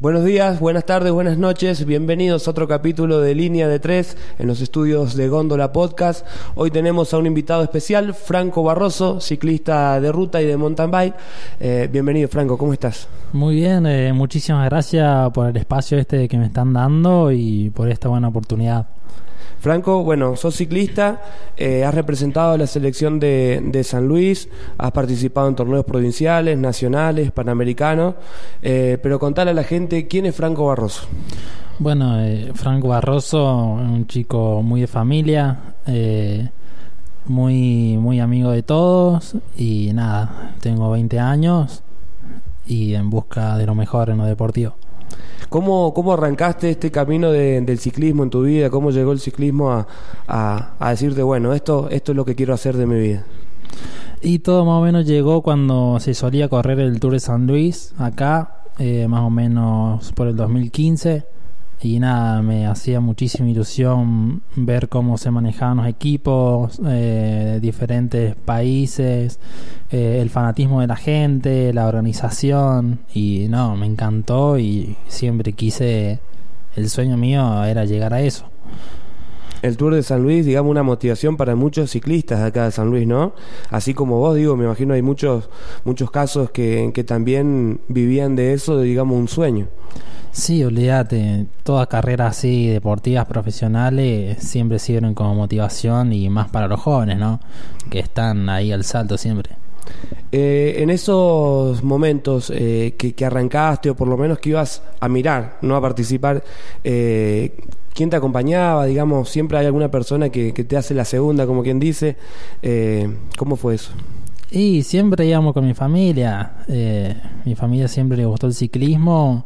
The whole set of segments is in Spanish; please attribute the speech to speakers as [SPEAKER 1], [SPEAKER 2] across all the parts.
[SPEAKER 1] Buenos días, buenas tardes, buenas noches. Bienvenidos a otro capítulo de Línea de Tres en los estudios de Góndola Podcast. Hoy tenemos a un invitado especial, Franco Barroso, ciclista de ruta y de mountain bike. Eh, bienvenido, Franco, ¿cómo estás?
[SPEAKER 2] Muy bien, eh, muchísimas gracias por el espacio este que me están dando y por esta buena oportunidad.
[SPEAKER 1] Franco, bueno, sos ciclista, eh, has representado a la selección de, San Luis, has participado en torneos provinciales, nacionales, panamericanos, eh, pero contale a la gente quién es Franco Barroso.
[SPEAKER 2] Bueno, eh, Franco Barroso un chico muy de familia, eh, muy, muy amigo de todos y nada, tengo 20 años y en busca de lo mejor en lo deportivo.
[SPEAKER 1] ¿Cómo, ¿Cómo arrancaste este camino de, del ciclismo en tu vida? ¿Cómo llegó el ciclismo a, a, a, decirte, bueno, esto, esto es lo que quiero hacer de mi vida?
[SPEAKER 2] Y todo más o menos llegó cuando se solía correr el Tour de San Luis, acá, eh, más o menos por el 2015. Y nada, me hacía muchísima ilusión ver cómo se manejaban los equipos eh, de diferentes países, eh, el fanatismo de la gente, la organización. Y no, me encantó y siempre quise, el sueño mío era llegar a eso.
[SPEAKER 1] El Tour de San Luis, digamos, una motivación para muchos ciclistas de acá de San Luis, ¿no? Así como vos, digo, me imagino hay muchos, muchos casos que, que también vivían de eso, digamos, un sueño.
[SPEAKER 2] Sí, olvídate, todas carreras así deportivas profesionales siempre sirven como motivación y más para los jóvenes, ¿no? Que están ahí al salto siempre.
[SPEAKER 1] Eh, en esos momentos eh, que, que, arrancaste o por lo menos que ibas a mirar, no a participar, eh, ¿quién te acompañaba? Digamos, siempre hay alguna persona que, que te hace la segunda, como quien dice. Eh, ¿Cómo fue eso?
[SPEAKER 2] Y siempre íbamos con mi familia. Eh, mi familia siempre le gustó el ciclismo,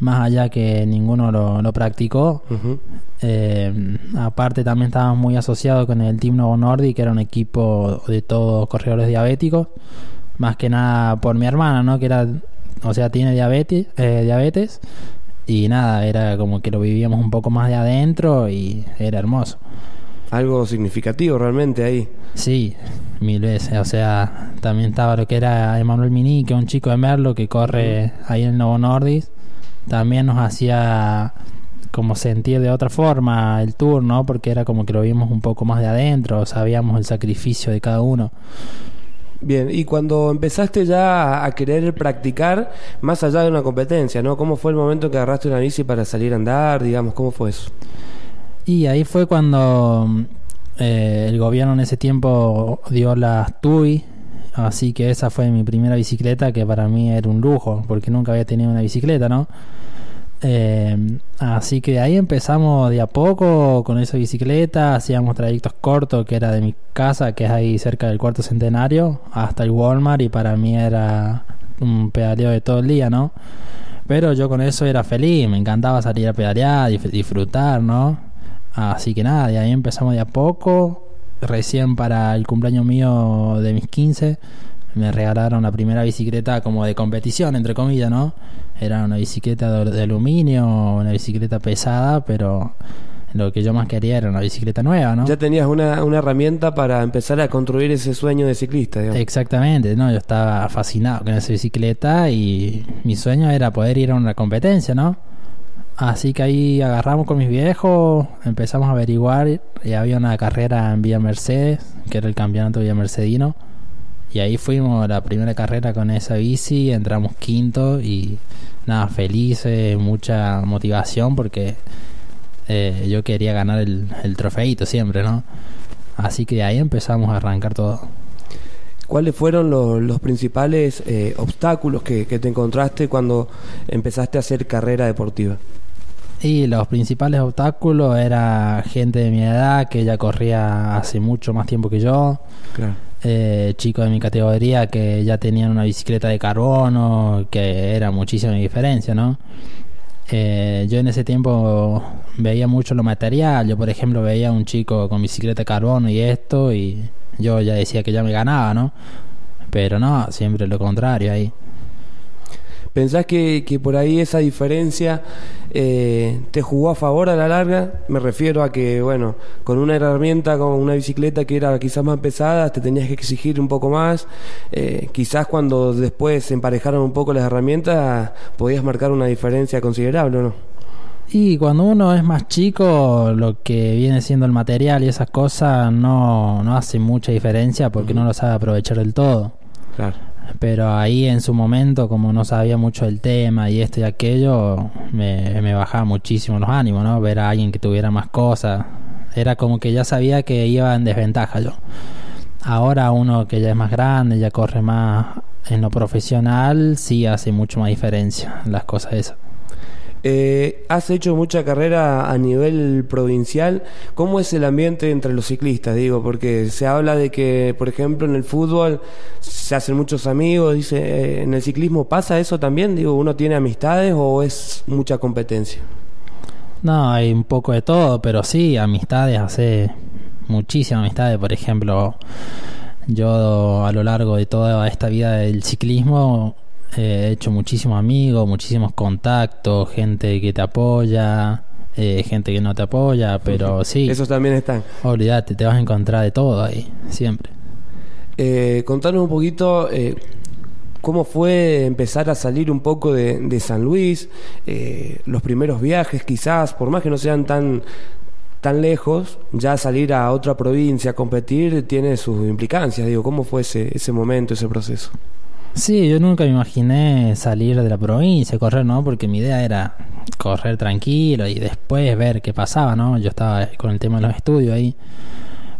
[SPEAKER 2] más allá que ninguno lo, lo practicó. Uh -huh. eh, aparte también estábamos muy asociados con el Team Novo Nordic, que era un equipo de todos corredores diabéticos. Más que nada por mi hermana, ¿no? Que era, o sea, tiene diabetes, eh, diabetes. Y nada, era como que lo vivíamos un poco más de adentro y era hermoso
[SPEAKER 1] algo significativo realmente ahí.
[SPEAKER 2] Sí, mil veces. O sea, también estaba lo que era Emanuel Mini, que es un chico de Merlo que corre ahí en el Novo Nordis. También nos hacía como sentir de otra forma el tour, ¿no? Porque era como que lo vimos un poco más de adentro, sabíamos el sacrificio de cada uno.
[SPEAKER 1] Bien, y cuando empezaste ya a querer practicar más allá de una competencia, ¿no? ¿Cómo fue el momento que agarraste una bici para salir a andar, digamos, cómo fue eso?
[SPEAKER 2] Y ahí fue cuando eh, el gobierno en ese tiempo dio las TUI, así que esa fue mi primera bicicleta que para mí era un lujo, porque nunca había tenido una bicicleta, ¿no? Eh, así que ahí empezamos de a poco con esa bicicleta, hacíamos trayectos cortos que era de mi casa, que es ahí cerca del cuarto centenario, hasta el Walmart y para mí era un pedaleo de todo el día, ¿no? Pero yo con eso era feliz, me encantaba salir a pedalear, disfrutar, ¿no? Así que nada, de ahí empezamos de a poco. Recién para el cumpleaños mío de mis 15 me regalaron la primera bicicleta como de competición, entre comillas, ¿no? Era una bicicleta de, de aluminio, una bicicleta pesada, pero lo que yo más quería era una bicicleta nueva, ¿no?
[SPEAKER 1] Ya tenías una, una herramienta para empezar a construir ese sueño de ciclista, digamos.
[SPEAKER 2] Exactamente, no, yo estaba fascinado con esa bicicleta y mi sueño era poder ir a una competencia, ¿no? Así que ahí agarramos con mis viejos, empezamos a averiguar y había una carrera en Villa Mercedes, que era el campeonato Villa Mercedino. Y ahí fuimos a la primera carrera con esa bici, entramos quinto y nada, felices, mucha motivación porque eh, yo quería ganar el, el trofeito siempre, ¿no? Así que de ahí empezamos a arrancar todo.
[SPEAKER 1] ¿Cuáles fueron los, los principales eh, obstáculos que, que te encontraste cuando empezaste a hacer carrera deportiva?
[SPEAKER 2] Y los principales obstáculos era gente de mi edad que ya corría hace mucho más tiempo que yo.
[SPEAKER 1] Claro.
[SPEAKER 2] Eh, chicos de mi categoría que ya tenían una bicicleta de carbono, que era muchísima diferencia, ¿no? Eh, yo en ese tiempo veía mucho lo material. Yo, por ejemplo, veía a un chico con bicicleta de carbono y esto, y yo ya decía que ya me ganaba, ¿no? Pero no, siempre lo contrario ahí.
[SPEAKER 1] ¿Pensás que, que por ahí esa diferencia eh, te jugó a favor a la larga? Me refiero a que, bueno, con una herramienta, con una bicicleta que era quizás más pesada, te tenías que exigir un poco más. Eh, quizás cuando después se emparejaron un poco las herramientas, podías marcar una diferencia considerable, ¿o no?
[SPEAKER 2] Y cuando uno es más chico, lo que viene siendo el material y esas cosas no, no hace mucha diferencia porque no lo sabe aprovechar del todo.
[SPEAKER 1] Claro.
[SPEAKER 2] Pero ahí en su momento, como no sabía mucho del tema y esto y aquello, me, me bajaba muchísimo los ánimos, ¿no? Ver a alguien que tuviera más cosas. Era como que ya sabía que iba en desventaja yo. Ahora uno que ya es más grande, ya corre más en lo profesional, sí hace mucho más diferencia las cosas esas.
[SPEAKER 1] Eh, has hecho mucha carrera a nivel provincial. ¿Cómo es el ambiente entre los ciclistas? Digo, porque se habla de que, por ejemplo, en el fútbol se hacen muchos amigos. Dice, eh, ¿en el ciclismo pasa eso también? Digo, ¿uno tiene amistades o es mucha competencia?
[SPEAKER 2] No, hay un poco de todo, pero sí, amistades, hace muchísimas amistades. Por ejemplo, yo a lo largo de toda esta vida del ciclismo he hecho muchísimos amigos, muchísimos contactos, gente que te apoya, eh, gente que no te apoya, pero sí.
[SPEAKER 1] Esos también están.
[SPEAKER 2] Olvídate, te vas a encontrar de todo ahí, siempre.
[SPEAKER 1] Eh, contanos un poquito eh, cómo fue empezar a salir un poco de, de San Luis, eh, los primeros viajes quizás, por más que no sean tan tan lejos, ya salir a otra provincia a competir tiene sus implicancias. Digo, ¿cómo fue ese, ese momento, ese proceso?
[SPEAKER 2] Sí, yo nunca me imaginé salir de la provincia, correr, ¿no? Porque mi idea era correr tranquilo y después ver qué pasaba, ¿no? Yo estaba con el tema de los estudios ahí.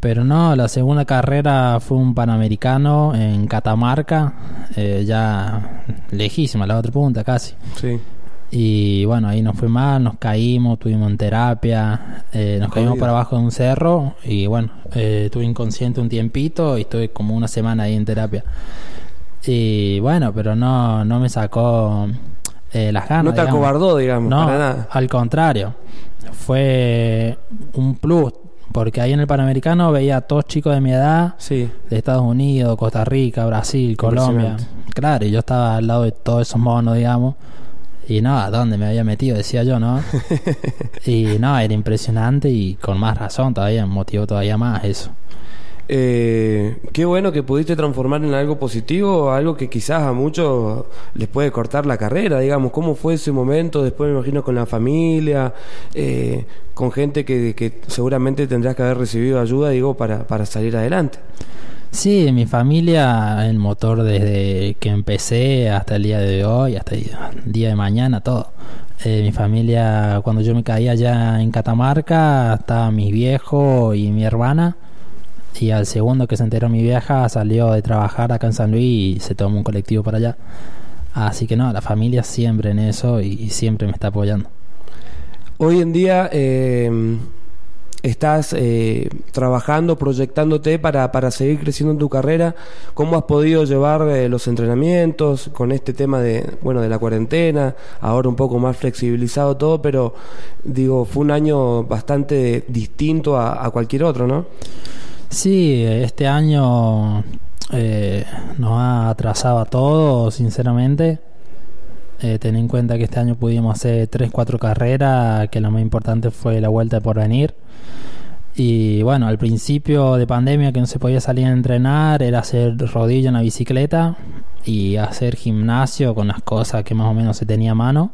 [SPEAKER 2] Pero no, la segunda carrera fue un panamericano en Catamarca, eh, ya lejísima, la otra punta casi.
[SPEAKER 1] Sí.
[SPEAKER 2] Y bueno, ahí nos fue mal, nos caímos, tuvimos en terapia, eh, nos caímos para abajo de un cerro y bueno, eh, estuve inconsciente un tiempito y estuve como una semana ahí en terapia. Y bueno, pero no, no me sacó eh, las ganas.
[SPEAKER 1] No te
[SPEAKER 2] digamos.
[SPEAKER 1] acobardó, digamos,
[SPEAKER 2] No,
[SPEAKER 1] para nada.
[SPEAKER 2] al contrario. Fue un plus, porque ahí en el Panamericano veía a todos chicos de mi edad,
[SPEAKER 1] Sí.
[SPEAKER 2] de Estados Unidos, Costa Rica, Brasil, Colombia. Claro, y yo estaba al lado de todos esos monos, digamos. Y no, ¿a dónde me había metido? Decía yo, ¿no? y no, era impresionante y con más razón todavía, motivó todavía más eso.
[SPEAKER 1] Eh, qué bueno que pudiste transformar en algo positivo, algo que quizás a muchos les puede cortar la carrera, digamos. ¿Cómo fue ese momento? Después me imagino con la familia, eh, con gente que, seguramente tendrás que haber recibido ayuda, digo, para, para salir adelante.
[SPEAKER 2] Sí, mi familia, el motor desde que empecé hasta el día de hoy, hasta el día de mañana, todo. Eh, mi familia, cuando yo me caía allá en Catamarca, estaba mi viejo y mi hermana. Y al segundo que se enteró mi vieja, salió de trabajar acá en San Luis y se tomó un colectivo para allá. Así que no, la familia siempre en eso y, siempre me está apoyando.
[SPEAKER 1] Hoy en día eh, estás eh, trabajando, proyectándote para, para seguir creciendo en tu carrera. ¿Cómo has podido llevar eh, los entrenamientos con este tema de, bueno, de la cuarentena? Ahora un poco más flexibilizado todo, pero digo, fue un año bastante distinto a, a cualquier otro, ¿no?
[SPEAKER 2] Sí, este año eh, nos ha atrasado a todos, sinceramente. Eh, ten en cuenta que este año pudimos hacer 3-4 carreras, que la más importante fue la vuelta de porvenir. Y bueno, al principio de pandemia que no se podía salir a entrenar, era hacer rodillo en la bicicleta y hacer gimnasio con las cosas que más o menos se tenía a mano.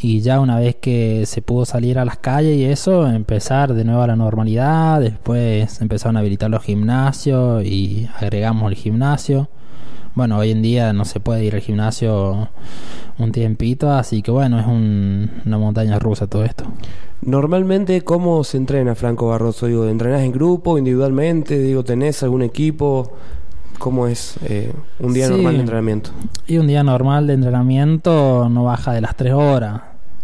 [SPEAKER 2] Y ya una vez que se pudo salir a las calles y eso, empezar de nuevo a la normalidad. Después empezaron a habilitar los gimnasios y agregamos el gimnasio. Bueno, hoy en día no se puede ir al gimnasio un tiempito, así que bueno, es un- una montaña rusa todo esto.
[SPEAKER 1] Normalmente, ¿cómo se entrena Franco Barroso? Digo, ¿entrenás en grupo, individualmente? Digo, ¿tenés algún equipo? ¿Cómo es eh, un día
[SPEAKER 2] Sí.
[SPEAKER 1] normal de entrenamiento?
[SPEAKER 2] Y un día normal de entrenamiento no baja de las 3 horas.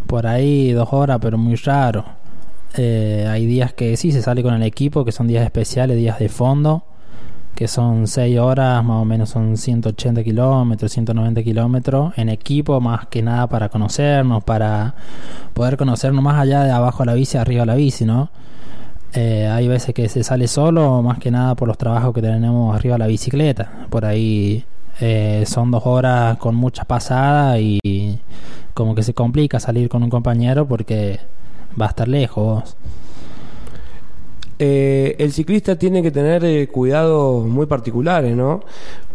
[SPEAKER 2] Por ahí 2 horas, pero muy raro. Eh, hay días que sí se sale con el equipo, que son días especiales, días de fondo, que son 6 horas, más o menos son 180 kilómetros, 190 kilómetros en equipo, más que nada para conocernos, para poder conocernos más allá de abajo de la bici, arriba de la bici, ¿no? Eh, hay veces que se sale solo, más que nada por los trabajos que tenemos arriba de la bicicleta. Por ahí Eh, son dos horas con mucha pasada y como que se complica salir con un compañero porque va a estar lejos.
[SPEAKER 1] Eh, el ciclista tiene que tener eh, cuidados muy particulares, ¿no?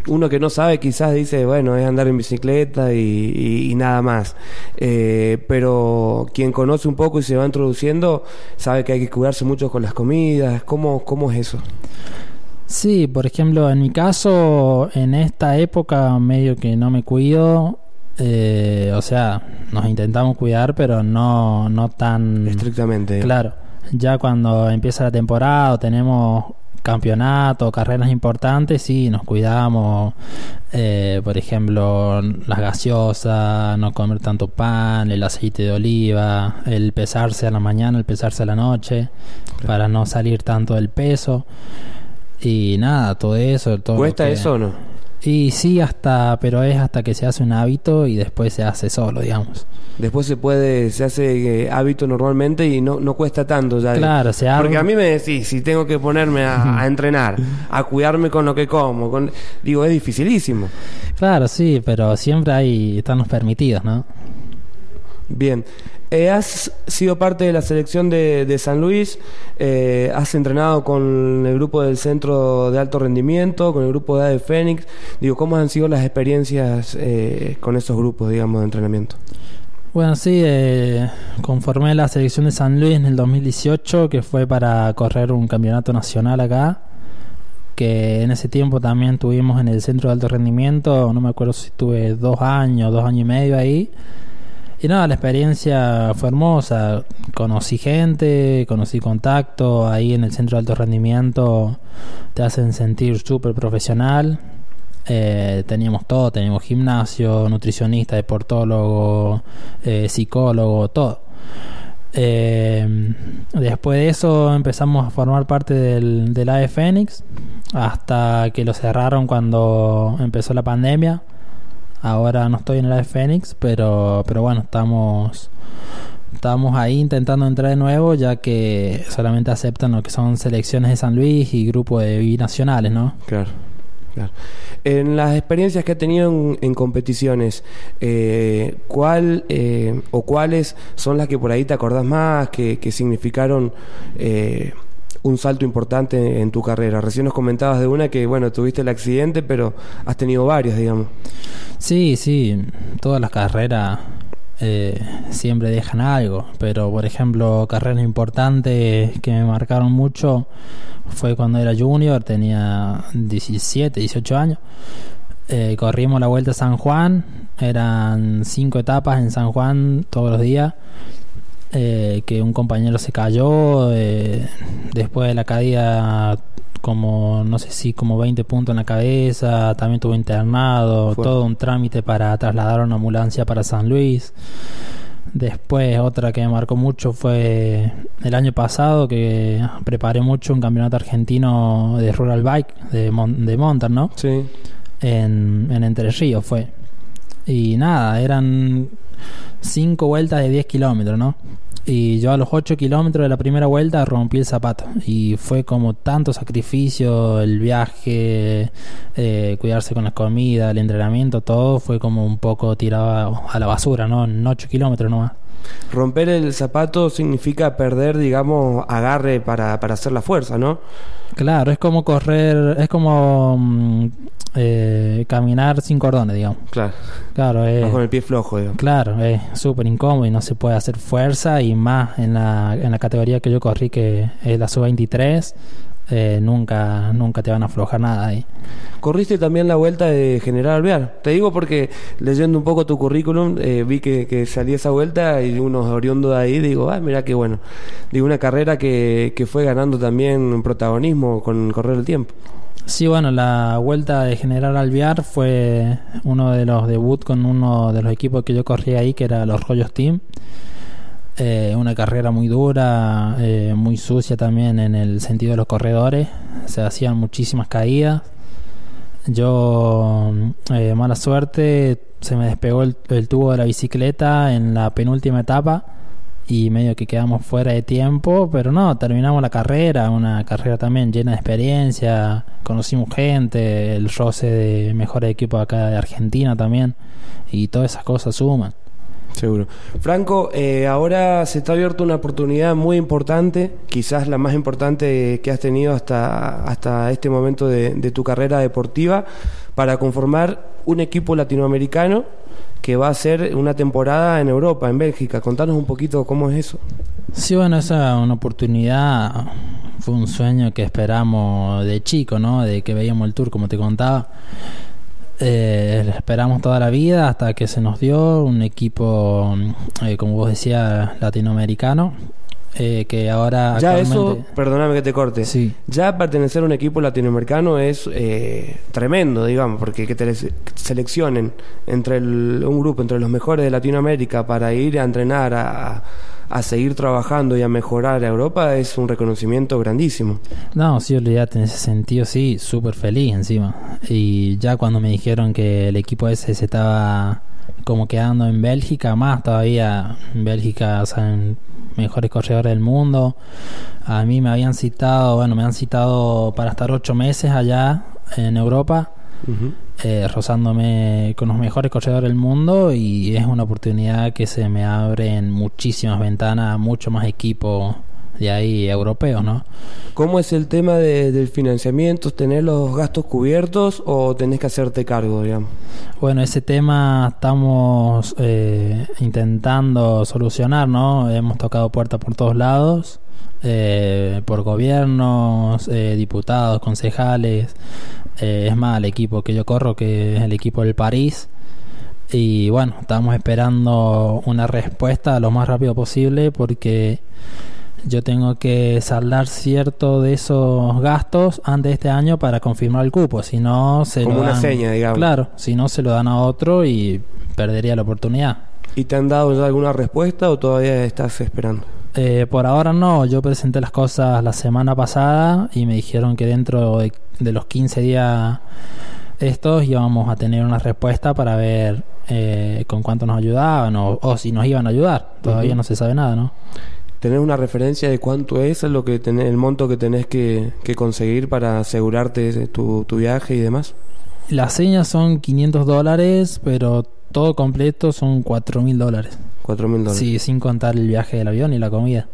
[SPEAKER 1] Uno que no sabe quizás dice, bueno, es andar en bicicleta y, nada más. Eh, pero quien conoce un poco y se va introduciendo, sabe que hay que cuidarse mucho con las comidas. ¿Cómo, cómo es eso?
[SPEAKER 2] Sí, por ejemplo, en mi caso, en esta época medio que no me cuido, o sea, nos intentamos cuidar, pero no, no tan...
[SPEAKER 1] Estrictamente.
[SPEAKER 2] Claro ya cuando empieza la temporada o tenemos campeonato, carreras importantes, sí, nos cuidamos, eh, por ejemplo, las gaseosas, no comer tanto pan, el aceite de oliva, el pesarse a la mañana, el pesarse a la noche, para no salir tanto del peso. Y nada, todo eso. Todo
[SPEAKER 1] ¿Cuesta eso o no?
[SPEAKER 2] Y sí, hasta, pero es hasta que se hace un hábito y después se hace solo, digamos.
[SPEAKER 1] Después se puede, se hace eh, hábito normalmente y no, no cuesta tanto ya.
[SPEAKER 2] Claro, se
[SPEAKER 1] Porque a mí me decís, si tengo que ponerme a, entrenar, a cuidarme con lo que como, con, digo, es dificilísimo.
[SPEAKER 2] Claro, sí, pero siempre hay, están los permitidos, ¿no?
[SPEAKER 1] Bien. Eh, has sido parte de la selección de, San Luis, eh, has entrenado con el grupo del Centro de Alto Rendimiento, con el grupo de ADE Fénix. Digo, ¿cómo han sido las experiencias eh, con esos grupos, digamos, de entrenamiento?
[SPEAKER 2] Bueno, sí, conformé la selección de San Luis en el 2018, que fue para correr un campeonato nacional acá, que en ese tiempo también tuvimos en el Centro de Alto Rendimiento, no me acuerdo si estuve dos años, dos años y medio ahí y nada, la experiencia fue hermosa. Conocí gente, conocí contacto. Ahí en el centro de alto rendimiento te hacen sentir súper profesional. Eh, teníamos todo, teníamos gimnasio, nutricionista, deportólogo, eh, psicólogo, todo. Eh, después de eso empezamos a formar parte del, del AE Fénix hasta que lo cerraron cuando empezó la pandemia. Ahora no estoy en el de Fénix, pero, pero bueno, estamos, estamos ahí intentando entrar de nuevo, ya que solamente aceptan lo que son selecciones de San Luis y grupos de binacionales, ¿no?
[SPEAKER 1] Claro. Claro. En las experiencias que ha tenido en, competiciones, eh, ¿cuál eh, o cuáles son las que por ahí te acordás más, que, que significaron eh, un salto importante en tu carrera? Recién nos comentabas de una que, bueno, tuviste el accidente, pero has tenido varias, digamos.
[SPEAKER 2] Sí, sí, todas las carreras eh, siempre dejan algo, pero por ejemplo, carreras importantes que me marcaron mucho fue cuando era junior, tenía 17, 18 años. Eh, corrimos la vuelta a San Juan, eran cinco etapas en San Juan todos los días. Eh, que un compañero se cayó, después de la caída como, no sé si como 20 puntos en la cabeza, también tuvo internado, todo un trámite para trasladar una ambulancia para San Luis. Después otra que me marcó mucho fue el año pasado que preparé mucho un campeonato argentino de rural bike de, de montar, ¿no?
[SPEAKER 1] Sí.
[SPEAKER 2] En, en Entre Ríos fue. Y nada, eran cinco vueltas de 10 kilómetros, ¿no? Y yo a los 8 kilómetros de la primera vuelta rompí el zapato. Y fue como tanto sacrificio, el viaje, eh, cuidarse con la comida, el entrenamiento, todo fue como un poco tirado a la basura, ¿no? En 8 kilómetros nomás.
[SPEAKER 1] Romper el zapato significa perder, digamos, agarre para, para hacer la fuerza, ¿no?
[SPEAKER 2] Claro, es como correr, es como mm, eh, caminar sin cordones, digamos.
[SPEAKER 1] Claro.
[SPEAKER 2] Claro,
[SPEAKER 1] con el pie flojo, digamos.
[SPEAKER 2] Claro, es súper incómodo y no se puede hacer fuerza y más en la, en la categoría que yo corrí, que es la sub-23, eh, nunca, nunca te van a aflojar nada ahí.
[SPEAKER 1] Corriste también la vuelta de General Alvear. Te digo porque leyendo un poco tu currículum eh, vi que, que salía esa vuelta y unos oriundos de ahí, digo, ah, mira qué bueno. Digo, una carrera que, que fue ganando también protagonismo con el correr del tiempo.
[SPEAKER 2] Sí, bueno, la vuelta de General Alvear fue uno de los debut con uno de los equipos que yo corrí ahí, que era los Rollos Team. Eh, una carrera muy dura, eh, muy sucia también en el sentido de los corredores. Se hacían muchísimas caídas. Yo, eh, mala suerte, se me despegó el, tubo de la bicicleta en la penúltima etapa y medio que quedamos fuera de tiempo, pero no, terminamos la carrera, una carrera también llena de experiencia, conocimos gente, el roce de mejores equipos acá de Argentina también, y todas esas cosas suman.
[SPEAKER 1] Seguro. Franco, eh, ahora se está abierta una oportunidad muy importante, quizás la más importante que has tenido hasta, hasta este momento de, de tu carrera deportiva, para conformar un equipo latinoamericano que va a ser una temporada en Europa, en Bélgica. Contanos un poquito cómo es eso.
[SPEAKER 2] Sí, bueno, esa es una oportunidad, fue un sueño que esperamos de chico, ¿no? De que veíamos el tour, como te contaba. Eh, esperamos toda la vida hasta que se nos dio un equipo, eh, como vos decías, latinoamericano. Eh, que ahora
[SPEAKER 1] ya eso perdóname que te corte
[SPEAKER 2] sí.
[SPEAKER 1] ya pertenecer a un equipo latinoamericano es eh, tremendo digamos porque que te seleccionen entre el, un grupo entre los mejores de Latinoamérica para ir a entrenar a, a seguir trabajando y a mejorar a Europa es un reconocimiento grandísimo.
[SPEAKER 2] No, sí, olvídate, en ese sentido sí, súper feliz encima. Y ya cuando me dijeron que el equipo ese se estaba como quedando en Bélgica, más todavía en Bélgica, o mejores corredores del mundo. A mí me habían citado, bueno, me han citado para estar ocho meses allá en Europa eh, rozándome con los mejores corredores del mundo y es una oportunidad que se me abren muchísimas ventanas, mucho más equipo de ahí europeos, ¿no?
[SPEAKER 1] ¿Cómo es el tema del financiamiento? ¿Tener los gastos cubiertos o tenés que hacerte cargo, digamos?
[SPEAKER 2] Bueno, ese tema estamos eh, intentando solucionar, ¿no? Hemos tocado puertas por todos lados, eh, por gobiernos, eh, diputados, concejales, eh, es más, el equipo que yo corro, que es el equipo del París. Y bueno, estamos esperando una respuesta lo más rápido posible porque yo tengo que saldar cierto de esos gastos antes de este año para confirmar el cupo. Si no, se
[SPEAKER 1] Como
[SPEAKER 2] lo
[SPEAKER 1] una seña, digamos.
[SPEAKER 2] Claro, si no, se lo dan a otro y perdería la oportunidad.
[SPEAKER 1] ¿Y te han dado ya alguna respuesta o todavía estás esperando?
[SPEAKER 2] Eh, por ahora no, yo presenté las cosas la semana pasada y me dijeron que dentro de, de los 15 días estos íbamos a tener una respuesta para ver eh, con cuánto nos ayudaban o, o, si nos iban a ayudar. Todavía uh -huh. no se sabe nada, ¿no?
[SPEAKER 1] ¿Tenés una referencia de cuánto es lo que tenés, el monto que tenés que, que conseguir para asegurarte tu, tu viaje y demás?
[SPEAKER 2] Las señas son 500 dólares, pero todo completo son 4 mil dólares.
[SPEAKER 1] 4 mil dólares.
[SPEAKER 2] Sí, sin contar el viaje del avión y la comida.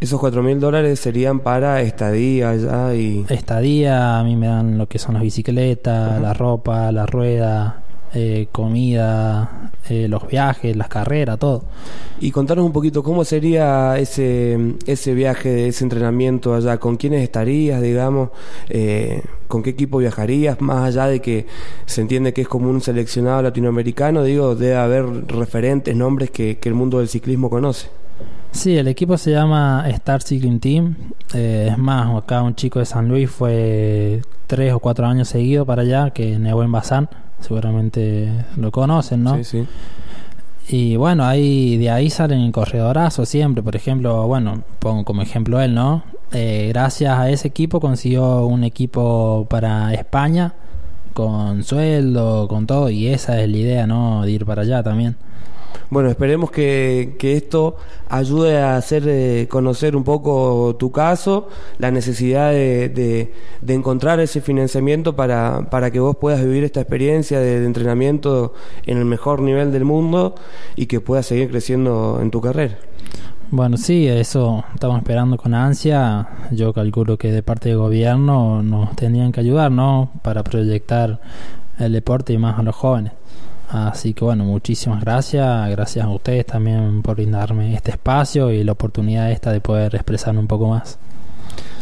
[SPEAKER 1] Esos 4 mil dólares serían para estadía ya y...
[SPEAKER 2] Estadía, a mí me dan lo que son las bicicletas, la ropa, la rueda, eh, comida, eh, los viajes, las carreras, todo.
[SPEAKER 1] Y contanos un poquito cómo sería ese, ese viaje, ese entrenamiento allá, con quiénes estarías, digamos, eh, con qué equipo viajarías, más allá de que se entiende que es como un seleccionado latinoamericano, digo, debe haber referentes, nombres que, que el mundo del ciclismo conoce.
[SPEAKER 2] Sí, el equipo se llama Star Cycling Team. Eh, es más, acá un chico de San Luis fue tres o cuatro años seguido para allá, que Nebuen Bazán, seguramente lo conocen, ¿no?
[SPEAKER 1] Sí, sí.
[SPEAKER 2] Y bueno, ahí de ahí salen corredorazos siempre. Por ejemplo, bueno, pongo como ejemplo él, ¿no? Eh, gracias a ese equipo consiguió un equipo para España con sueldo, con todo, y esa es la idea, ¿no? De ir para allá también.
[SPEAKER 1] Bueno, esperemos que, que esto ayude a hacer eh, conocer un poco tu caso, la necesidad de, de, encontrar ese financiamiento para, para, que vos puedas vivir esta experiencia de, de, entrenamiento en el mejor nivel del mundo y que puedas seguir creciendo en tu carrera.
[SPEAKER 2] Bueno, sí, eso estamos esperando con ansia. Yo calculo que de parte del gobierno nos tendrían que ayudar, ¿no? Para proyectar el deporte y más a los jóvenes. Así que bueno, muchísimas gracias, gracias a ustedes también por brindarme este espacio y la oportunidad esta de poder expresarme un poco más.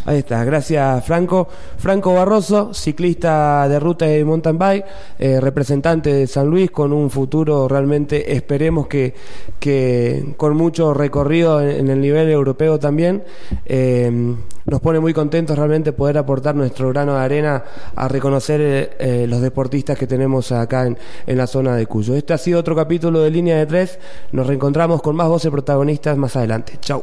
[SPEAKER 1] Ahí está, gracias Franco. Franco Barroso, ciclista de ruta de mountain bike, eh, representante de San Luis con un futuro realmente, esperemos que, que con mucho recorrido en, en el nivel europeo también. Eh, nos pone muy contentos realmente poder aportar nuestro grano de arena a reconocer eh, los deportistas que tenemos acá en, en, la zona de Cuyo. Este ha sido otro capítulo de Línea de Tres. Nos reencontramos con más voces protagonistas más adelante. Chau.